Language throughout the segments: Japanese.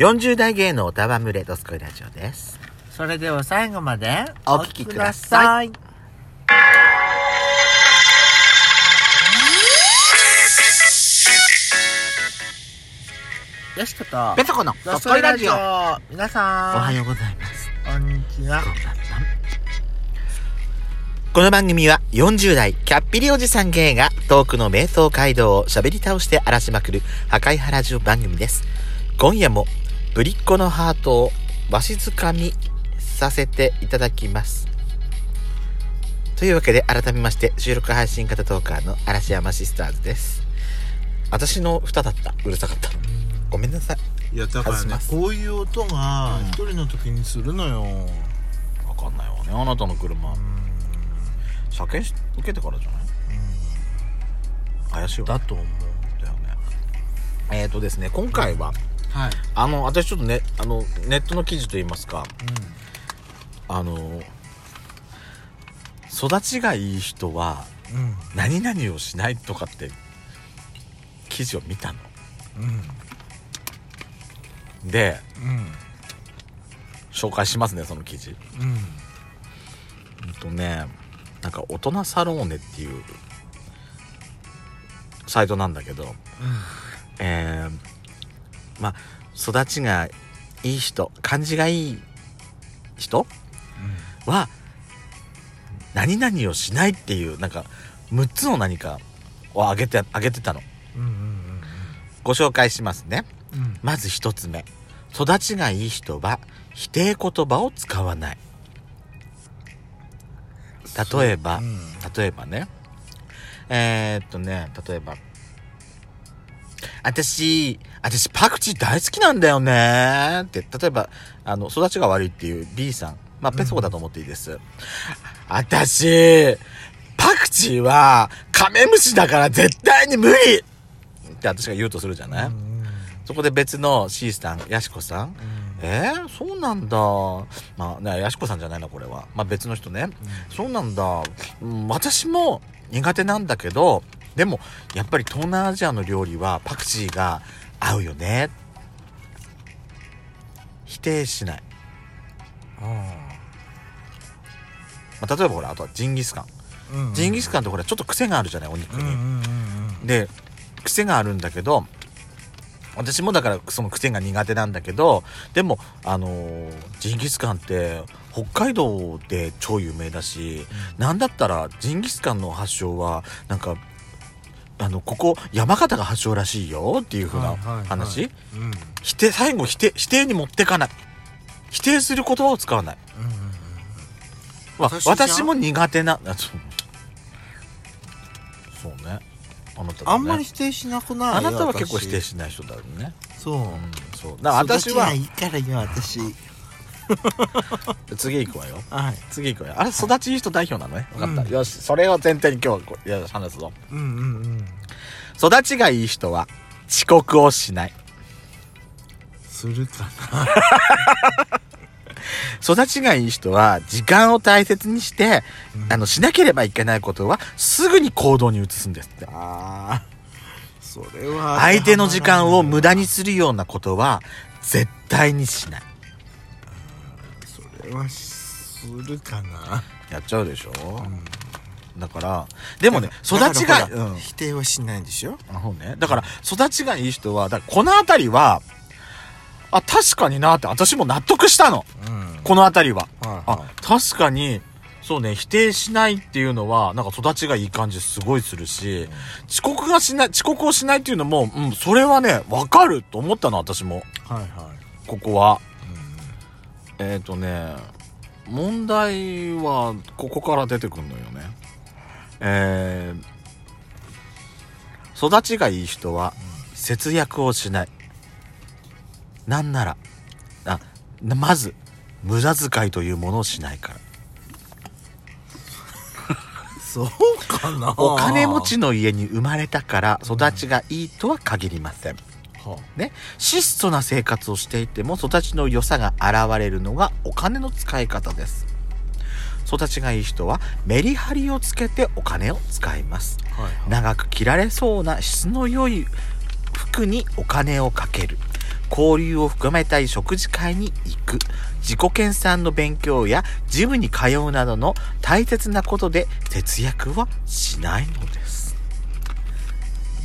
40代芸能歌番群れドスコイラジオです。それでは最後までお聞きください。よしことペソコのドスコイラジオ。おは皆さんようございます。こんにちはこの番組は40代キャッピリおじさん芸がトークの瞑想街道を喋り倒して荒らしまくる破壊派ラジオ番組です。今夜もぶりっ子のハートをわしづかみさせていただきます。というわけで改めまして収録配信型トーカーの嵐山シスターズです。私の歌だった。うるさかった。ごめんなさい。いやだからねこういう音がうん一人の時にするのよわかんないわね。あなたの車。車検し受けてからじゃない？怪しいわねだと思うだよねえーとですね今回ははい。あの私ちょっとねあのネットの記事といいますかあの育ちがいい人はうん。うん何々をしないとかって記事を見たの。でうん。紹介しますねその記事。うん。うんとねなんか大人サローネっていうサイトなんだけどえー、まあ育ちがいい人感じがいい人は何々をしないっていうなんか6つの何かを挙げて挙げてたの。うんうんご紹介しますね。うん。うんまず1つ目。育ちがいい人は否定言葉を使わない。例えばうん。例えばね。えー、っとね例えば私私パクチー大好きなんだよね。って例えばあの育ちが悪いっていう B さん。まあペソコだと思っていいです、私パクチーはカメムシだから絶対に無理。って私が言うとするじゃない、うん。うんそこで別の C さんヤシコさん。うん。えー、そうなんだ。まあ、ね、やしこさんじゃないな、これは。まあ別の人ね。そうなんだ。うん、私も苦手なんだけど、でも、やっぱり東南アジアの料理はパクチーが合うよね。否定しない。まあ、例えばほら、あとはジンギスカン。うんうんジンギスカンってほら、ちょっと癖があるじゃない、お肉に。うんうんうんうんで癖があるんだけど私もだからその癖が苦手なんだけどでもあのージンギスカンって北海道で超有名だし、なんだったらジンギスカンの発祥はなんかあのここ山形が発祥らしいよっていう風なはいはいはい。話、うん。否定最後否定否定に持ってかない。否定する言葉を使わない、うんうんまあ私も苦手なあそうね。あなただね。あんまり否定しなくない？あなたは結構私否定しない人だよね。そう。うん、そう。だから私はいいからよ私 次行くわよ。はい次行くわよ。あれ育ちいい人代表なのね。分かった。うんよし、それを前提に今日はこ話すぞ。うんうんうん育ちがいい人は遅刻をしない。するかな 育ちがいい人は時間を大切にして、うんあの、しなければいけないことはすぐに行動に移すんですって。ああそれは相手の時間を無駄にするようなことは絶対にしない。それはするかなやっちゃうでしょ、うんだから、でもね、育ちが、うん。否定はしないんでしょ？あそうね。だから、育ちがいい人は、だこの辺りは、あ、確かになって、私も納得したの。うんこの辺りは。あはいは、確かに、そうね、否定しないっていうのは、なんか育ちがいい感じすごいするし、遅刻がしない、遅刻をしないっていうのも、うん、それはね、わかると思ったの、私も。いはいはいここは。えっ、ー、とね、問題は、ここから出てくるのよね。えー、育ちがいい人は、節約をしない。なんなら、あ、まず、無駄遣いというものをしないから。そうかなお金持ちの家に生まれたから育ちがいいとは限りません。はね、質素な生活をしていても育ちの良さが現れるのがお金の使い方です。育ちがいい人はメリハリをつけてお金を使います。はいはい長く着られそうな質の良い服にお金をかける。交流を深めたい食事会に行く、自己研鑽の勉強やジムに通うなどの大切なことで節約はしないのです。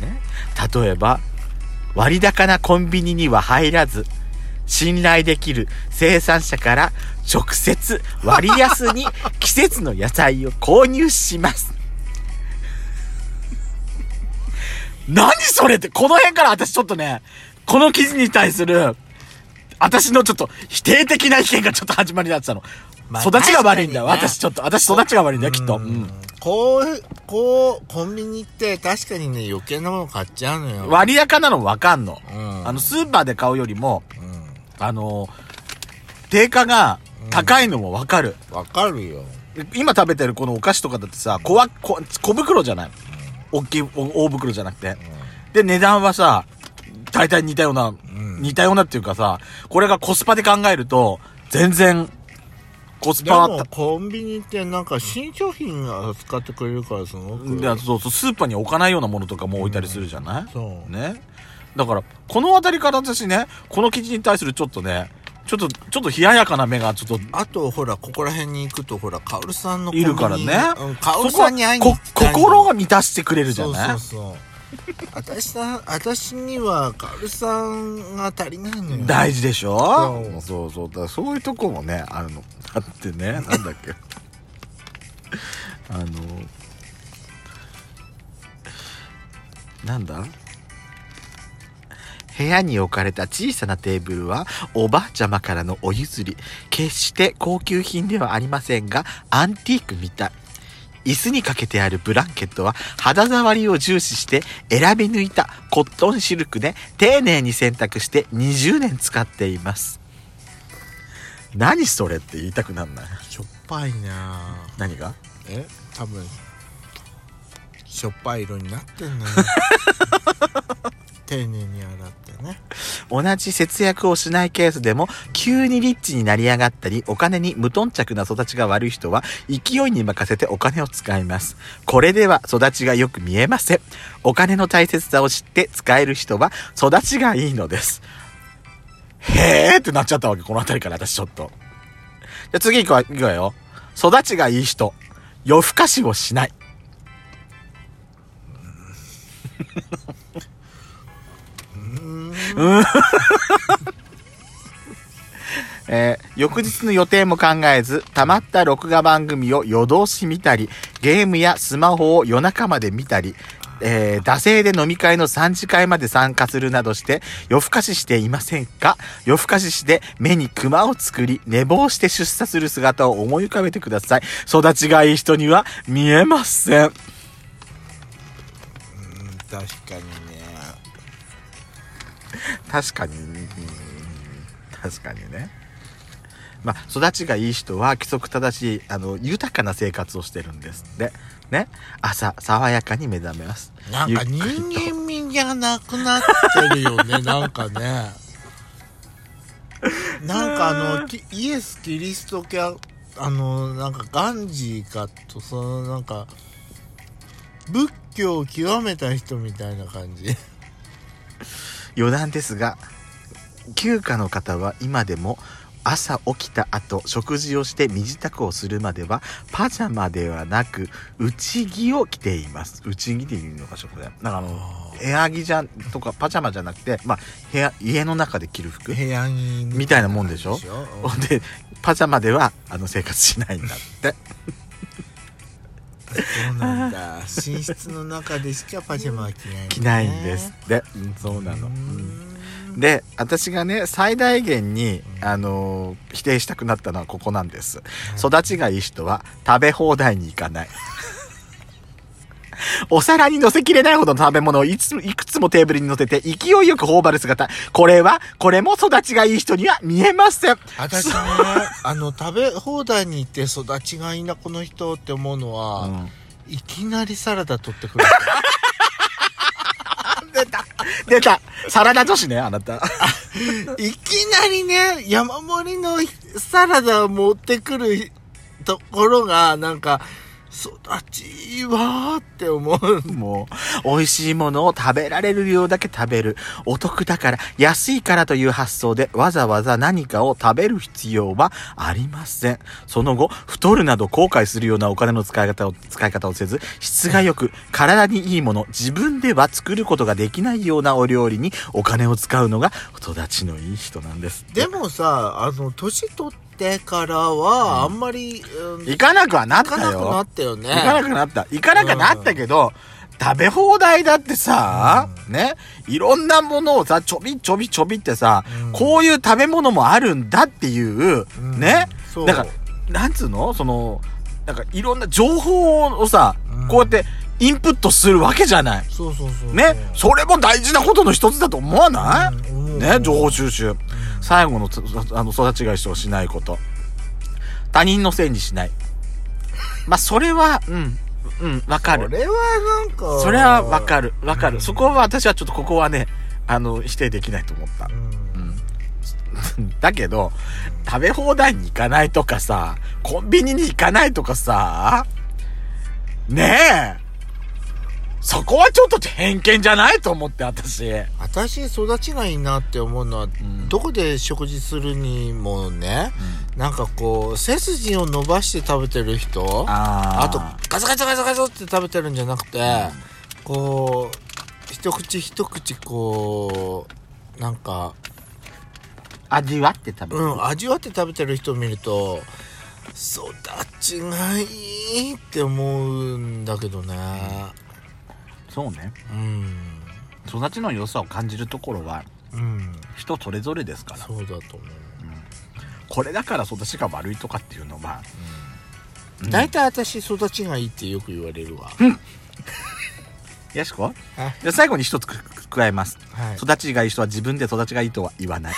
ね。例えば、割高なコンビニには入らず、信頼できる生産者から直接割安に季節の野菜を購入します。何それって、この辺から私ちょっとね、この記事に対する、私のちょっと否定的な意見がちょっと始まりだったの。まあ育ちが悪いんだよ。私ちょっと、私育ちが悪いんだよ、きっと。うん。こう、こう、コンビニって確かにね、余計なもの買っちゃうのよ。割高なのわかんの。うん。あの、スーパーで買うよりも、うん。あの、定価が高いのもわかる。わかるよ。今食べてるこのお菓子とかだってさ、小わ、小小袋じゃない大きい、お大袋じゃなくて。で、値段はさ、大体似たような、ん似たようなっていうかさ、これがコスパで考えると、全然、コスでパも、コンビニってなんか新商品が使ってくれるからすごく。いやそうそう、スーパーに置かないようなものとかも置いたりするじゃない、そう。ね。だから、このあたりから私ね、この記事に対するちょっとね、ちょっと、ちょっと冷ややかな目がちょっと、あと、ほら、ここら辺に行くと、ほら、カオルさんのコンいビニるからねうん、カオルさんに会いにこ行きた心が満たしてくれるじゃない？そうそうそう。私さ、私には、カオルさんが足りないのよ。大事でしょ？そうそうそう。だからそういうとこもね、あるの。だってね、なんだっけ。あの、なんだ？部屋に置かれた小さなテーブルはおばあちゃまからのお譲り。決して高級品ではありませんが、アンティークみたい。椅子にかけてあるブランケットは肌触りを重視して選び抜いたコットンシルクで丁寧に洗濯して20年使っています。何それって言いたくなんない？しょっぱいな。何が？え？多分、しょっぱい色になってんのよ。丁寧に洗ってね。同じ節約をしないケースでも急にリッチになり上がったりお金に無頓着な育ちが悪い人は勢いに任せてお金を使います。これでは育ちがよく見えません。お金の大切さを知って使える人は育ちがいいのですへーってなっちゃったわけこの辺りから私ちょっと。じゃ次行くわ行くわよ。育ちがいい人。夜更かしをしない。えー翌日の予定も考えず、溜まった録画番組を夜通し見たり、ゲームやスマホを夜中まで見たり、えー、惰性で飲み会の3次会まで参加するなどして、夜更かししていませんか？夜更かしして目にクマを作り、寝坊して出社する姿を思い浮かべてください。育ちがいい人には見えません。うん、確かにね。確かに、うん確かにね。まあ、育ちがいい人は規則正しい、あの、豊かな生活をしてるんですって。ね。朝、爽やかに目覚めます。なんか人間味がなくなってるよね、なんかね。なんかあの、きイエス・キリスト教、あの、なんかガンジーかと、そのなんか、仏教を極めた人みたいな感じ。余談ですが、休暇の方は今でも朝起きた後食事をして身支度をするまではパジャマではなく内着を着ています。内着でいうのかしらこれなんかあの部屋着じゃんとかパジャマじゃなくてまあ部屋家の中で着る服部屋着みたいなもんでしょ？でパジャマではあの生活しないんだって。そうなんだ。寝室の中でしかパジャマは着ない、ね。着ないんですって、うんそうなの、ううんんで私がね最大限に、あのー否定したくなったのはここなんです。育ちがいい人は食べ放題に行かない。お皿に乗せきれないほどの食べ物をいついくつもテーブルに乗せて勢いよく頬張る姿。これはこれも育ちがいい人には見えません。私ね、あの、食べ放題に行って育ちがいいな、この人って思うのは、うん。いきなりサラダ取ってくる。出た 出た。サラダ女子ねあなた。いきなりね、山盛りのサラダを持ってくるところが、なんか、育ちはって思う。もう、美味しいものを食べられる量だけ食べる。お得だから、安いからという発想でわざわざ何かを食べる必要はありません。その後、太るなど後悔するようなお金の使い方を、使い方をせず、質が良く、体にいいもの、自分では作ることができないようなお料理にお金を使うのが育ちのいい人なんです。でもさ、あの、年取ってからは、あんまり、うん行かなくはなった行かなくなよ。ったよね。行かなくなった。行かなくはなったけど、食べ放題だってさ、ね、いろんなものをさ、ちょびちょびちょびってさ、うんこういう食べ物もあるんだっていう、うんね、そうなんか、なんつうの？その、なんかいろんな情報をさ、うんこうやってインプットするわけじゃない。そうそうそう。ね、それも大事なことの一つだと思わない、ね、情報収集。最後のつあの育ちが一をしないこと。他人のせいにしない。まあ、それは、うん、うん、わかる。それはなんか。それはわかる、わかる。うんそこは私はちょっとここはね、あの、否定できないと思ったう。ん。うん。だけど、食べ放題に行かないとかさ、コンビニに行かないとかさ、ねえ。そこはちょっと偏見じゃないと思って、私。私、育ちがいいなって思うのは、んどこで食事するにもね、なんかこう、背筋を伸ばして食べてる人あと、ガツガツガツガツって食べてるんじゃなくて、こう、一口一口こう、なんか、味わって食べる。うん、味わって食べてる人を見ると、育ちがいいって思うんだけどね。そうね。うん。育ちの良さを感じるところは、うん。人それぞれですから。そうだと思う。これだから育ちが悪いとかっていうのは、うん大体私育ちがいいってよく言われるわ。よしこはいじゃあ最後に一つく加えます。はい。育ちがいい人は自分で育ちがいいとは言わない。